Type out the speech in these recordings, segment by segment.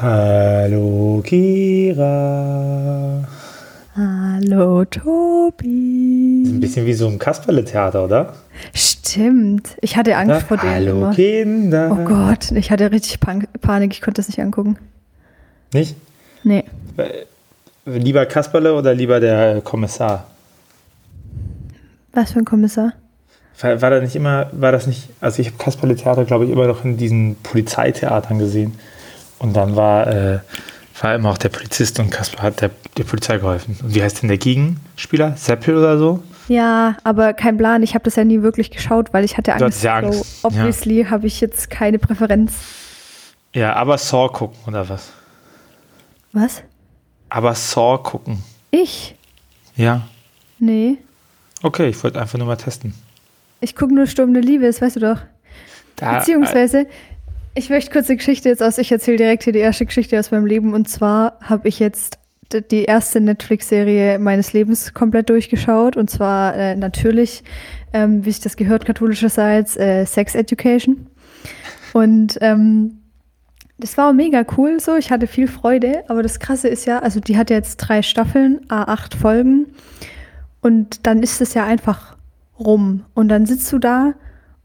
Hallo Kira. Hallo Tobi. Ein bisschen wie so ein Kasperle-Theater, oder? Stimmt. Ich hatte Angst vor dem. Hallo immer. Kinder. Oh Gott, ich hatte richtig Pan Panik. Ich konnte das nicht angucken. Nicht? Nee. Lieber Kasperle oder lieber der Kommissar? Was für ein Kommissar? War, war, das nicht immer, war das nicht, also ich habe Kasperle-Theater, glaube ich, immer noch in diesen Polizeitheatern gesehen. Und dann war, äh, war immer auch der Polizist und Kasper hat der, der Polizei geholfen. Und wie heißt denn der Gegenspieler? Seppel oder so? Ja, aber kein Plan. Ich habe das ja nie wirklich geschaut, weil ich hatte Angst. ja Angst, So, obviously habe ich jetzt keine Präferenz. Ja, aber Saw gucken oder was? Was? Aber Saw gucken. Ich? Ja. Nee. Okay, ich wollte einfach nur mal testen. Ich gucke nur Sturm der Liebe, das weißt du doch. Da, Beziehungsweise, ich möchte kurz eine Geschichte jetzt aus. Ich erzähle direkt hier die erste Geschichte aus meinem Leben. Und zwar habe ich jetzt die erste Netflix-Serie meines Lebens komplett durchgeschaut. Und zwar äh, natürlich, ähm, wie sich das gehört, katholischerseits, äh, Sex Education. Und ähm, das war mega cool so. Ich hatte viel Freude. Aber das Krasse ist ja, also die hat jetzt drei Staffeln, A8 Folgen. Und dann ist es ja einfach rum. Und dann sitzt du da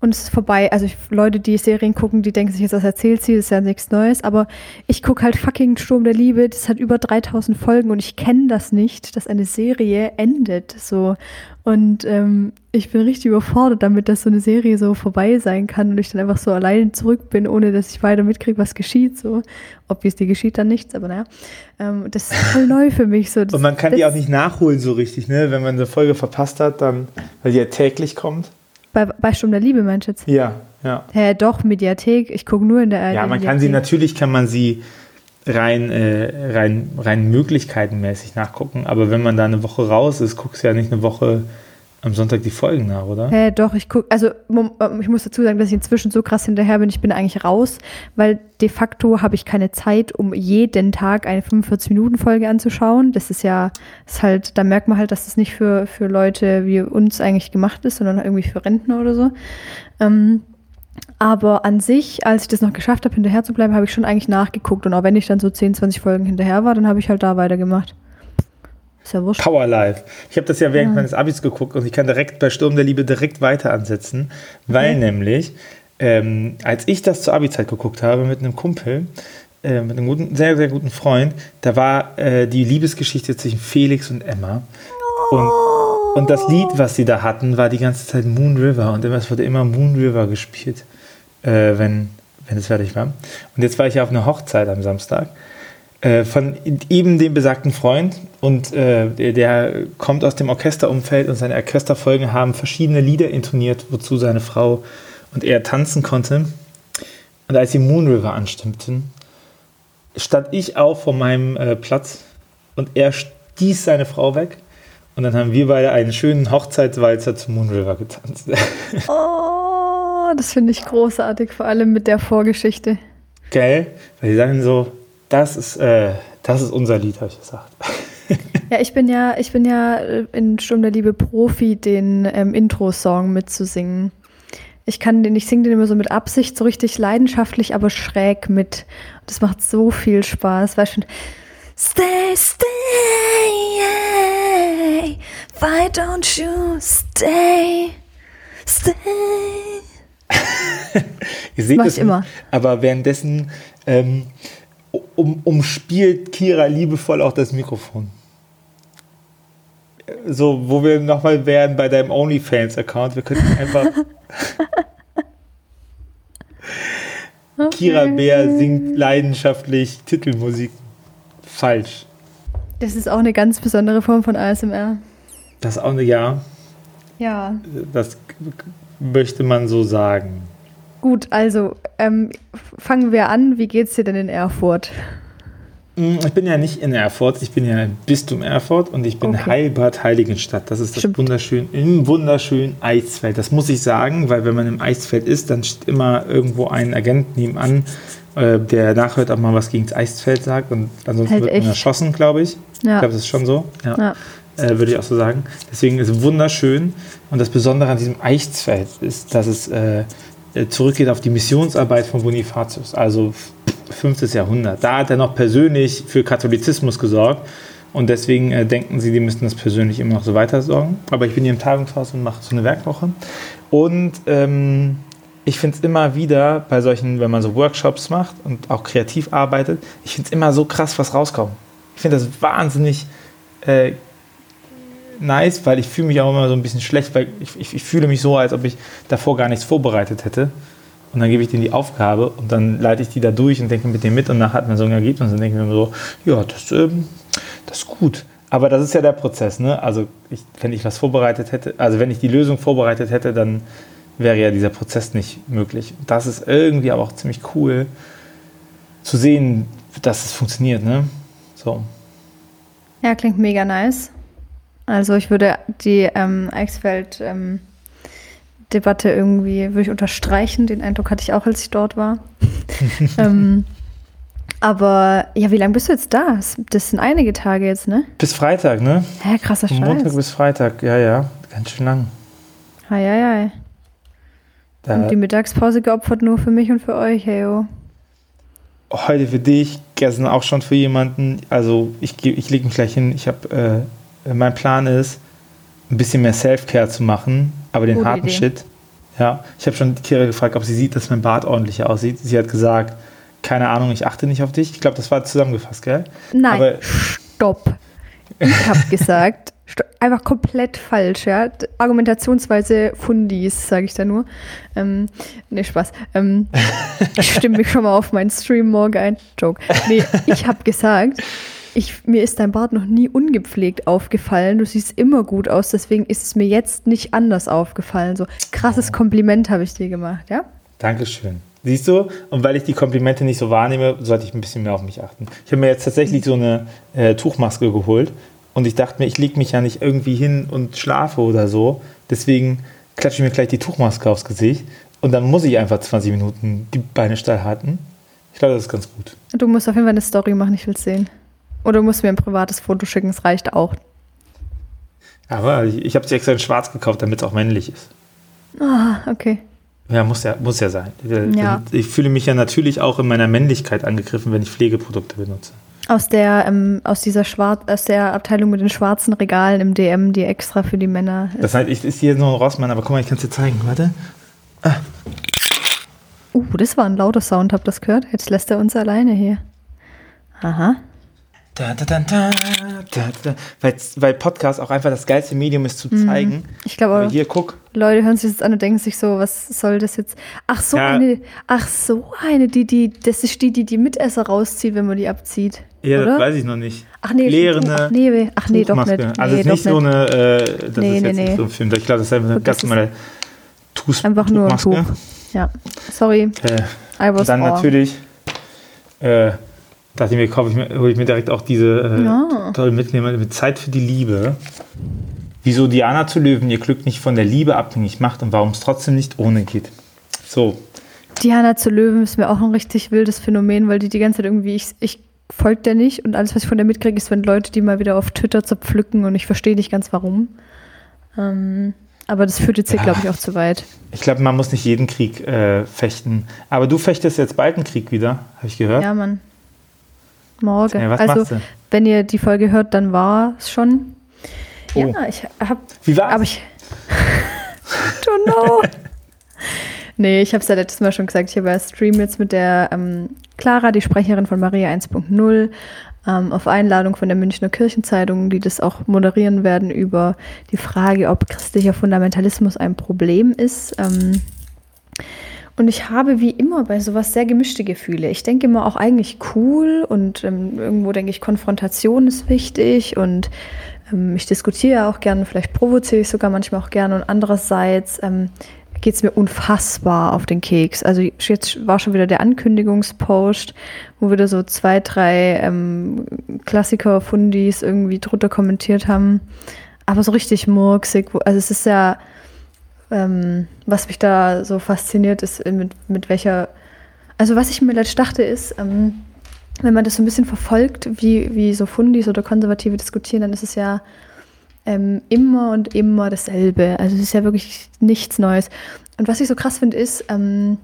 und es ist vorbei. Also ich, Leute, die Serien gucken, die denken sich jetzt, was erzählt sie, das ist ja nichts Neues. Aber ich gucke halt fucking Sturm der Liebe. Das hat über 3000 Folgen und ich kenne das nicht, dass eine Serie endet. So. Und ähm, ich bin richtig überfordert damit, dass so eine Serie so vorbei sein kann und ich dann einfach so allein zurück bin, ohne dass ich weiter mitkriege, was geschieht. So. Obviously geschieht dann nichts, aber naja. Ähm, das ist voll neu für mich. So. Das, und man kann das, die auch nicht nachholen so richtig, ne? Wenn man eine Folge verpasst hat, dann, weil die ja täglich kommt. Bei, bei Sturm der Liebe meinst du jetzt? Ja, ja. Hä, doch, Mediathek. Ich gucke nur in der Ja, man kann sie natürlich kann man sie rein, äh, rein, rein möglichkeitenmäßig nachgucken, aber wenn man da eine Woche raus ist, guckst du ja nicht eine Woche am Sonntag die Folgen nach, oder? Hä, doch, ich gucke, also ähm, ich muss dazu sagen, dass ich inzwischen so krass hinterher bin, ich bin eigentlich raus, weil de facto habe ich keine Zeit, um jeden Tag eine 45-Minuten-Folge anzuschauen. Das ist ja, ist halt, da merkt man halt, dass das nicht für, für Leute wie uns eigentlich gemacht ist, sondern irgendwie für Rentner oder so. Ähm, aber an sich, als ich das noch geschafft habe, hinterher zu bleiben, habe ich schon eigentlich nachgeguckt. Und auch wenn ich dann so 10, 20 Folgen hinterher war, dann habe ich halt da weitergemacht. Ist ja wurscht. Power Life. Ich habe das ja während meines Abis geguckt und ich kann direkt bei Sturm der Liebe direkt weiter ansetzen, weil nämlich, ähm, als ich das zur Abi-Zeit geguckt habe mit einem Kumpel, äh, mit einem guten, sehr, sehr guten Freund, da war äh, die Liebesgeschichte zwischen Felix und Emma. Und, und das Lied, was sie da hatten, war die ganze Zeit Moon River und immer, es wurde immer Moon River gespielt, äh, wenn, wenn es fertig war. Und jetzt war ich auf einer Hochzeit am Samstag äh, von eben dem besagten Freund und äh, der, der kommt aus dem Orchesterumfeld und seine Orchesterfolgen haben verschiedene Lieder intoniert, wozu seine Frau und er tanzen konnte. Und als sie Moon River anstimmten, stand ich auf von meinem äh, Platz und er stieß seine Frau weg. Und dann haben wir beide einen schönen Hochzeitswalzer zu Moon River getanzt. Oh, das finde ich großartig, vor allem mit der Vorgeschichte. Gell? Weil die sagen so, das ist, äh, das ist unser Lied, habe ich gesagt. Ja, ich bin ja, ich bin ja äh, in Sturm der Liebe Profi, den ähm, Intro-Song mitzusingen. Ich kann den, ich singe den immer so mit Absicht, so richtig leidenschaftlich, aber schräg mit. Und das macht so viel Spaß, weil schon Stay, stay, why don't you stay, stay. Ihr seht es immer. aber währenddessen ähm, um, umspielt Kira liebevoll auch das Mikrofon. So, wo wir nochmal wären bei deinem OnlyFans-Account. Wir könnten einfach. Kira Bär singt leidenschaftlich Titelmusik. Falsch. Das ist auch eine ganz besondere Form von ASMR. Das ist auch eine Ja. Ja. Das möchte man so sagen. Gut, also ähm, fangen wir an. Wie geht's dir denn in Erfurt? Mm, Ich bin ja nicht in Erfurt, ich bin ja im Bistum Erfurt und ich bin Okay. Heilbad Heiligenstadt. Das ist das Stimmt. wunderschön, im wunderschönen Eisfeld. Das muss ich sagen, weil wenn man im Eisfeld ist, dann steht immer irgendwo ein Agent nebenan, äh, der nachhört, ob man was gegen das Eisfeld sagt und ansonsten Halt wird man echt. erschossen, glaube ich. Ich Ja. glaube, das ist schon so. Ja. Ja. Äh, würde ich auch so sagen. Deswegen ist es wunderschön. Und das Besondere an diesem Eisfeld ist, dass es äh, zurückgeht auf die Missionsarbeit von Bonifatius. Also 5. Jahrhundert. Da hat er noch persönlich für Katholizismus gesorgt. Und deswegen äh, denken sie, die müssten das persönlich immer noch so weiter sorgen. Aber ich bin hier im Tagungshaus und mache so eine Werkwoche. Und ähm, ich finde es immer wieder bei solchen, wenn man so Workshops macht und auch kreativ arbeitet, ich finde es immer so krass, was rauskommt. Ich finde das wahnsinnig äh, nice, weil ich fühle mich auch immer so ein bisschen schlecht, weil ich, ich, ich, fühle mich so, als ob ich davor gar nichts vorbereitet hätte. Und dann gebe ich denen die Aufgabe und dann leite ich die da durch und denke mit denen mit und nachher hat man so ein Ergebnis und dann denke mir so, ja, das, ähm, das ist gut. Aber das ist ja der Prozess, ne? Also ich, wenn ich was vorbereitet hätte, also wenn ich die Lösung vorbereitet hätte, dann wäre ja dieser Prozess nicht möglich. Das ist irgendwie aber auch ziemlich cool zu sehen, dass es funktioniert, ne? So. Ja, klingt mega nice. Also ich würde die ähm, Eichsfeld ähm, Debatte irgendwie würde ich unterstreichen. Den Eindruck hatte ich auch, als ich dort war. ähm, aber ja, wie lange bist du jetzt da? Das sind einige Tage jetzt, ne? Bis Freitag, ne? Hä, krasser Scheiß. Montag bis Freitag, ja, ja. Ganz schön lang. Hei, hei, hei. Da und die Mittagspause geopfert nur für mich und für euch, hey, oh. Heute für dich, gestern auch schon für jemanden. Also ich, ich lege mich gleich hin. Ich habe, äh, mein Plan ist, ein bisschen mehr Self-Care zu machen, aber den Gute harten Idee. Shit. Ja, ich habe schon Kira gefragt, ob sie sieht, dass mein Bart ordentlicher aussieht. Sie hat gesagt, keine Ahnung, ich achte nicht auf dich. Ich glaube, das war zusammengefasst, gell? Nein, aber stopp. Ich habe gesagt, einfach komplett falsch, ja. Argumentationsweise Fundis, sage ich da nur. Ähm, nee, Spaß. Ähm, ich stimme mich schon mal auf meinen Stream morgen ein. Joke. Nee, ich habe gesagt, ich, mir ist dein Bart noch nie ungepflegt aufgefallen. Du siehst immer gut aus, deswegen ist es mir jetzt nicht anders aufgefallen. So krasses Kompliment habe ich dir gemacht, ja? Dankeschön. Siehst du? Und weil ich die Komplimente nicht so wahrnehme, sollte ich ein bisschen mehr auf mich achten. Ich habe mir jetzt tatsächlich so eine äh, Tuchmaske geholt und ich dachte mir, ich lege mich ja nicht irgendwie hin und schlafe oder so. Deswegen klatsche ich mir gleich die Tuchmaske aufs Gesicht und dann muss ich einfach 20 Minuten die Beine steil halten. Ich glaube, das ist ganz gut. Du musst auf jeden Fall eine Story machen, ich will es sehen. Oder du musst mir ein privates Foto schicken, es reicht auch. Aber ich, habe sie extra in schwarz gekauft, damit es auch männlich ist. Ah, okay. Ja, muss ja, muss ja sein. Ja. Ich fühle mich ja natürlich auch in meiner Männlichkeit angegriffen, wenn ich Pflegeprodukte benutze. Aus der, ähm, aus dieser Schwarz, aus der Abteilung mit den schwarzen Regalen im DM, die extra für die Männer ist. Das heißt, ich ist hier nur ein Rossmann, aber guck mal, ich kann es dir zeigen. Warte. Ah. Uh, das war ein lauter Sound, habt ihr das gehört? Jetzt lässt er uns alleine hier. Aha. Da, da, da. Weil, weil Podcast auch einfach das geilste Medium ist zu mhm. zeigen. Ich glaube Hier, guck. Leute hören sich das an und denken sich so, was soll das jetzt? Ach so, ja. eine, ach so eine, die, die, das ist die, die die Mitesser rauszieht, wenn man die abzieht. Ja, oder? das weiß ich noch nicht. Ach nee, Lehrende ach nee, ach nee, doch nicht. Also nee, ist nicht so eine, äh, das nee, ist nee, jetzt nee. so ein Film. Ich glaube, das ist einfach eine ganz normale Tuch Einfach nur ein Tuch. Ja, sorry. Äh, I was dann wrong. natürlich äh, dachte ich mir, kaufe ich mir, hole ich mir direkt auch diese äh, ja. tolle Mitnehmer mit Zeit für die Liebe. Wieso Diana zu Löwen ihr Glück nicht von der Liebe abhängig macht und warum es trotzdem nicht ohne geht. So. Diana zu Löwen ist mir auch ein richtig wildes Phänomen, weil die die ganze Zeit irgendwie, ich, ich folge der nicht und alles, was ich von der mitkriege, ist, wenn Leute die mal wieder auf Twitter zerpflücken und ich verstehe nicht ganz warum. Ähm, aber das führt jetzt hier, glaube ich, auch zu weit. Ich glaube, man muss nicht jeden Krieg äh, fechten. Aber du fechtest jetzt bald einen Krieg wieder, habe ich gehört. Ja, Mann. Morgen. Ja, also, wenn ihr die Folge hört, dann war es schon. Oh. Ja, ich habe. Wie war's? Aber ich. don't know. nee, ich habe es ja letztes Mal schon gesagt. Ich habe ja Stream jetzt mit der ähm, Clara, die Sprecherin von Maria 1.0, ähm, auf Einladung von der Münchner Kirchenzeitung, die das auch moderieren werden, über die Frage, ob christlicher Fundamentalismus ein Problem ist. Ähm, und ich habe wie immer bei sowas sehr gemischte Gefühle. Ich denke immer auch eigentlich cool und ähm, irgendwo denke ich, Konfrontation ist wichtig und ähm, ich diskutiere auch gerne, vielleicht provoziere ich sogar manchmal auch gerne und andererseits ähm, geht es mir unfassbar auf den Keks. Also jetzt war schon wieder der Ankündigungspost, wo wieder so zwei, drei ähm, Klassiker-Fundis irgendwie drunter kommentiert haben. Aber so richtig murksig. Also es ist ja ähm, was mich da so fasziniert, ist äh, mit, mit welcher, also was ich mir letztlich dachte, ist, ähm, wenn man das so ein bisschen verfolgt, wie, wie so Fundis oder Konservative diskutieren, dann ist es ja ähm, immer und immer dasselbe. Also es ist ja wirklich nichts Neues. Und was ich so krass finde, ist, ähm,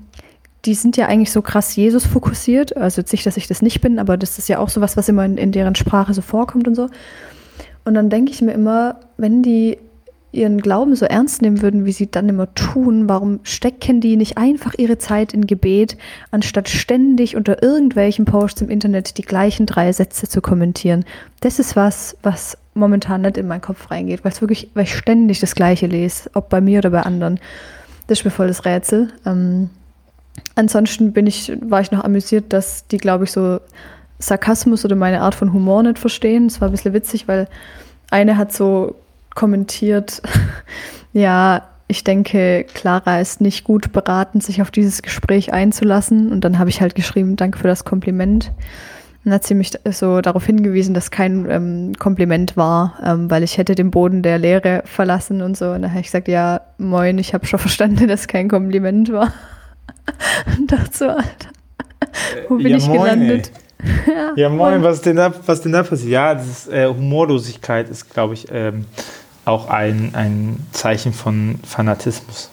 die sind ja eigentlich so krass Jesus fokussiert. Also jetzt nicht, dass ich das nicht bin, aber das ist ja auch so was, was immer in, in deren Sprache so vorkommt und so. Und dann denke ich mir immer, wenn die ihren Glauben so ernst nehmen würden, wie sie dann immer tun, warum stecken die nicht einfach ihre Zeit in Gebet, anstatt ständig unter irgendwelchen Posts im Internet die gleichen drei Sätze zu kommentieren? Das ist was, was momentan nicht in meinen Kopf reingeht, weil es wirklich, weil ich ständig das Gleiche lese, ob bei mir oder bei anderen. Das ist mir voll das Rätsel. Ähm, ansonsten bin ich, war ich noch amüsiert, dass die, glaube ich, so Sarkasmus oder meine Art von Humor nicht verstehen. Es war ein bisschen witzig, weil eine hat so kommentiert, ja, ich denke, Clara ist nicht gut beraten, sich auf dieses Gespräch einzulassen. Und dann habe ich halt geschrieben, danke für das Kompliment. Dann hat sie mich so darauf hingewiesen, dass kein ähm, Kompliment war, ähm, weil ich hätte den Boden der Lehre verlassen und so. Und dann habe ich gesagt, ja, moin, ich habe schon verstanden, dass kein Kompliment war. und dachte so, Alter, wo bin ja, ich moin, gelandet? ja, ja, moin, was denn da, was denn da passiert? Ja, das ist, äh, Humorlosigkeit ist, glaube ich, ähm, auch ein, ein Zeichen von Fanatismus.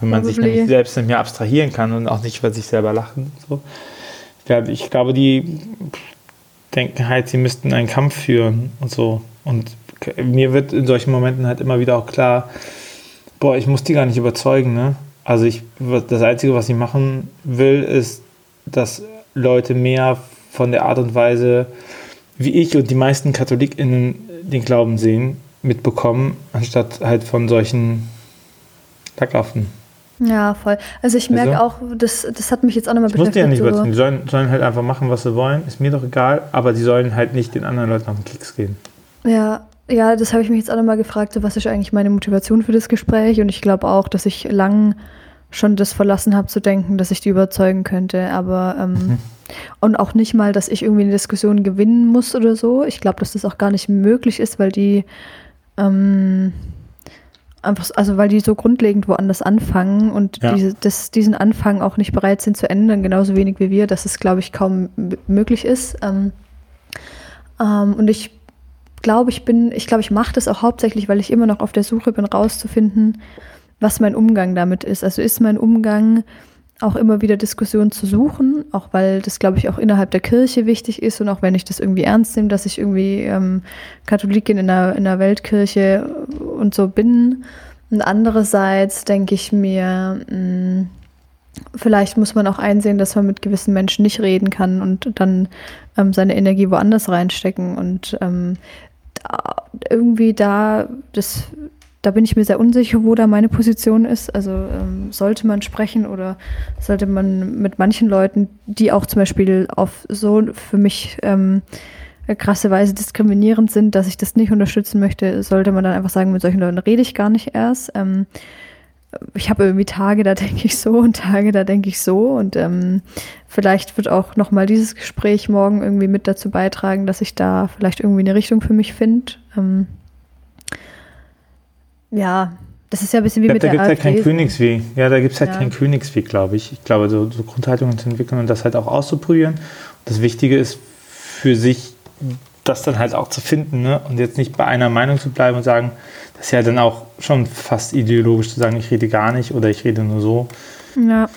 Wenn man Probably. sich nämlich selbst nicht mehr abstrahieren kann und auch nicht über sich selber lachen. So. Ich glaube, die denken halt, sie müssten einen Kampf führen und so. Und mir wird in solchen Momenten halt immer wieder auch klar, boah, ich muss die gar nicht überzeugen, ne? Also ich, das Einzige, was ich machen will, ist, dass Leute mehr von der Art und Weise, wie ich und die meisten KatholikInnen den Glauben sehen, mitbekommen, anstatt halt von solchen Lackaffen. Ja, voll. Also ich merke also, auch, das, das hat mich jetzt auch nochmal beschäftigt. ja nicht so. Die sollen, sollen halt einfach machen, was sie wollen. Ist mir doch egal, aber die sollen halt nicht den anderen Leuten auf den Keks gehen. Ja, ja, das habe ich mich jetzt auch nochmal gefragt, so, was ist eigentlich meine Motivation für das Gespräch? Und ich glaube auch, dass ich lang schon das verlassen habe zu denken, dass ich die überzeugen könnte. Aber ähm, mhm. und auch nicht mal, dass ich irgendwie eine Diskussion gewinnen muss oder so. Ich glaube, dass das auch gar nicht möglich ist, weil die ähm, einfach, also weil die so grundlegend woanders anfangen und ja. diese, das, diesen Anfang auch nicht bereit sind zu ändern, genauso wenig wie wir, dass es, glaube ich, kaum möglich ist. Ähm, ähm, und ich glaube, ich bin, ich glaube, ich mache das auch hauptsächlich, weil ich immer noch auf der Suche bin, rauszufinden, was mein Umgang damit ist. Also ist mein Umgang auch immer wieder Diskussionen zu suchen, auch weil das, glaube ich, auch innerhalb der Kirche wichtig ist und auch wenn ich das irgendwie ernst nehme, dass ich irgendwie ähm, Katholikin in der, in der Weltkirche und so bin. Und andererseits denke ich mir, mh, hm, vielleicht muss man auch einsehen, dass man mit gewissen Menschen nicht reden kann und dann ähm, seine Energie woanders reinstecken und ähm, da, irgendwie da das da bin ich mir sehr unsicher, wo da meine Position ist. Also ähm, sollte man sprechen oder sollte man mit manchen Leuten, die auch zum Beispiel auf so für mich ähm, krasse Weise diskriminierend sind, dass ich das nicht unterstützen möchte, sollte man dann einfach sagen, mit solchen Leuten rede ich gar nicht erst. Ähm, ich habe irgendwie Tage, da denke ich so und Tage, da denke ich so und ähm, vielleicht wird auch nochmal dieses Gespräch morgen irgendwie mit dazu beitragen, dass ich da vielleicht irgendwie eine Richtung für mich finde. Ähm, ja, das ist ja ein bisschen wie glaub, mit da der Da gibt es halt keinen Königsweg. Ja, da gibt es halt ja. keinen Königsweg, glaube ich. Ich glaube, so, so Grundhaltungen zu entwickeln und das halt auch auszuprobieren. Das Wichtige ist für sich, das dann halt auch zu finden ne? und jetzt nicht bei einer Meinung zu bleiben und sagen, das ist ja dann auch schon fast ideologisch zu sagen, ich rede gar nicht oder ich rede nur so. Ja.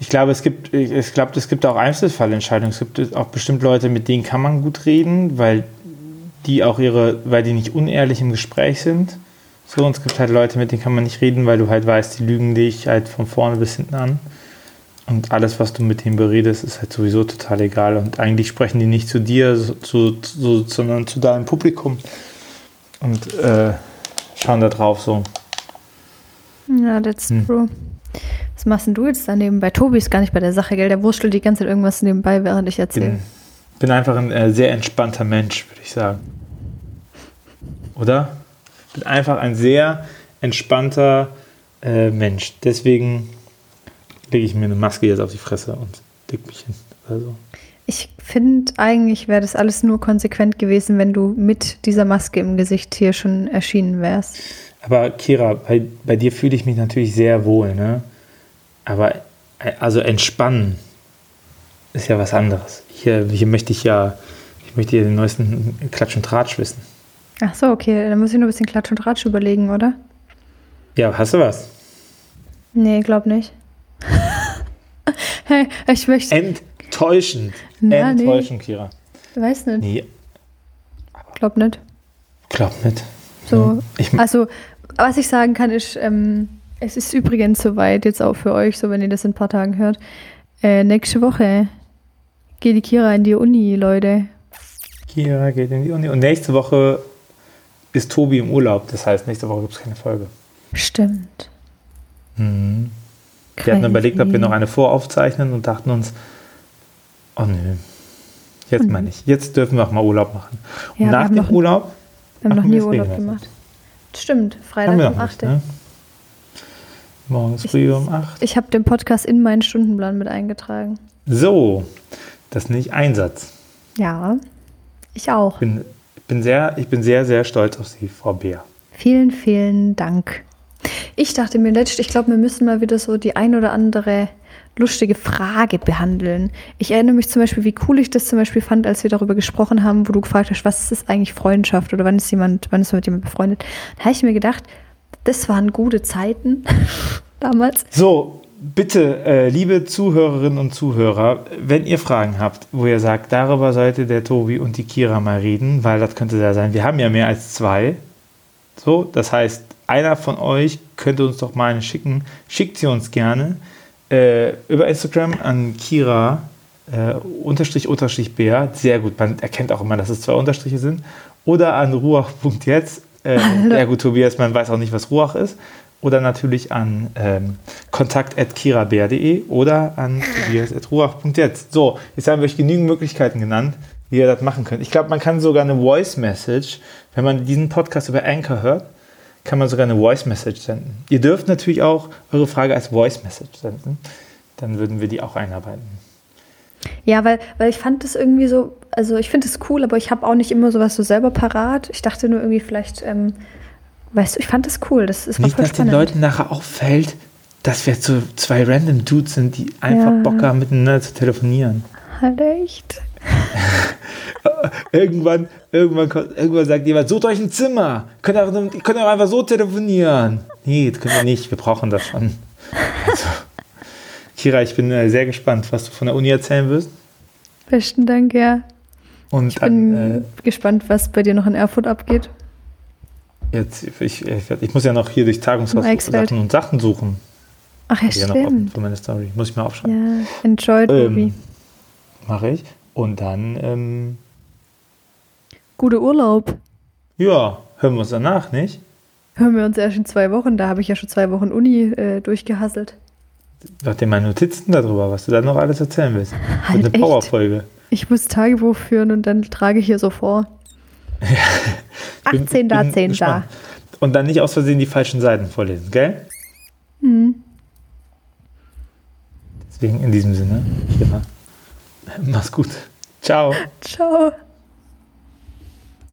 Ich glaube, es gibt, ich glaube, es gibt auch Einzelfallentscheidungen. Es gibt auch bestimmt Leute, mit denen kann man gut reden, weil die auch ihre, weil die nicht unehrlich im Gespräch sind. So, und es gibt halt Leute, mit denen kann man nicht reden, weil du halt weißt, die lügen dich halt von vorne bis hinten an. Und alles, was du mit denen beredest, ist halt sowieso total egal. Und eigentlich sprechen die nicht zu dir, so, so, sondern zu deinem Publikum. Und äh, schauen da drauf so. Ja, that's hm. true. Was machst denn du jetzt da nebenbei? Tobi ist gar nicht bei der Sache, gell? Der wurstelt die ganze Zeit irgendwas nebenbei, während ich erzähle. Bin, bin einfach ein äh, sehr entspannter Mensch, würde ich sagen. Oder? Bin einfach ein sehr entspannter äh, Mensch. Deswegen lege ich mir eine Maske jetzt auf die Fresse und leg mich hin. Also. Ich finde, eigentlich wäre das alles nur konsequent gewesen, wenn du mit dieser Maske im Gesicht hier schon erschienen wärst. Aber Kira, bei, bei dir fühle ich mich natürlich sehr wohl, ne? Aber äh, also entspannen ist ja was anderes. Hier, hier möchte ich ja, ich möchte hier den neuesten Klatsch und Tratsch wissen. Ach so, okay. Dann muss ich nur ein bisschen Klatsch und Ratsch überlegen, oder? Ja, hast du was? Nee, glaub nicht. Hey, ich möchte. Enttäuschend. Na, Enttäuschend, nee. Kira. Weiß nicht. Nee. Glaub nicht. Glaub nicht. So, ich, also, was ich sagen kann, ist, ähm, es ist übrigens soweit, jetzt auch für euch, so wenn ihr das in ein paar Tagen hört. Äh, nächste Woche geht die Kira in die Uni, Leute. Kira geht in die Uni. Und nächste Woche ist Tobi im Urlaub. Das heißt, nächste Woche gibt es keine Folge. Stimmt. Mhm. Wir hatten überlegt, ob wir noch eine voraufzeichnen und dachten uns, oh nö, jetzt mhm. meine ich, jetzt dürfen wir auch mal Urlaub machen. Und ja, nach dem Urlaub. Wir haben noch nie Urlaub gemacht. Stimmt, Freitag um 8. Nicht, ne? Morgens früh um 8. Ich habe den Podcast in meinen Stundenplan mit eingetragen. So, das ist nicht Einsatz. Ja, ich auch. Ich bin, bin sehr, ich bin sehr, sehr stolz auf Sie, Frau Beer. Vielen, vielen Dank. Ich dachte mir letztlich, ich glaube, wir müssen mal wieder so die ein oder andere lustige Frage behandeln. Ich erinnere mich zum Beispiel, wie cool ich das zum Beispiel fand, als wir darüber gesprochen haben, wo du gefragt hast, was ist eigentlich Freundschaft oder wann ist jemand, wann ist man mit jemandem befreundet. Da habe ich mir gedacht, das waren gute Zeiten damals. So, bitte, äh, liebe Zuhörerinnen und Zuhörer, wenn ihr Fragen habt, wo ihr sagt, darüber sollte der Tobi und die Kira mal reden, weil das könnte da sein. Wir haben ja mehr als zwei. So, das heißt, einer von euch könnte uns doch mal eine schicken. Schickt sie uns gerne äh, über Instagram an Kira äh, unterstrich unterstrich Bär. Sehr gut, man erkennt auch immer, dass es zwei Unterstriche sind. Oder an ruach.jetzt. Äh, ja gut, Tobias, man weiß auch nicht, was Ruach ist. Oder natürlich an ähm, kontakt.kirabär.de oder an tobias.ruach.jetzt. So, jetzt haben wir euch genügend Möglichkeiten genannt, wie ihr das machen könnt. Ich glaube, man kann sogar eine Voice Message, wenn man diesen Podcast über Anchor hört, kann man sogar eine Voice Message senden. Ihr dürft natürlich auch eure Frage als Voice Message senden. Dann würden wir die auch einarbeiten. Ja, weil, weil ich fand das irgendwie so, also ich finde es cool, aber ich habe auch nicht immer sowas so selber parat. Ich dachte nur irgendwie vielleicht, ähm, weißt du, ich fand das cool. Das ist Nicht, dass spannend. den Leuten nachher auffällt, dass wir so zwei random Dudes sind, die einfach ja. Bock haben, miteinander zu telefonieren. Halt echt. irgendwann, irgendwann, irgendwann sagt jemand, sucht euch ein Zimmer. Könnt ihr, könnt auch einfach so telefonieren. Nee, das können wir nicht. Wir brauchen das schon. Also, Kira, ich bin äh, sehr gespannt, was du von der Uni erzählen wirst. Besten Dank, ja. Und ich dann, bin äh, gespannt, was bei dir noch in Erfurt abgeht. Jetzt, ich, ich, ich muss ja noch hier durch Tagungshaus Sachen und Sachen suchen. Ach ja, stimmt. Ja noch offen für meine Story. Muss ich mir aufschreiben. Ja, enjoy ähm, Mache ich. Und dann. Ähm, Gute Urlaub. Ja, hören wir uns danach, nicht? Hören wir uns erst in zwei Wochen. Da habe ich ja schon zwei Wochen Uni äh, durchgehasselt. Warte meine Notizen darüber, was du da noch alles erzählen willst. Halt eine Powerfolge. Ich muss Tagebuch führen und dann trage ich hier so vor. 18 da, 10 da. Und dann nicht aus Versehen die falschen Seiten vorlesen, gell? Mhm. Deswegen in diesem Sinne, ja. Mach's gut. Ciao. Ciao.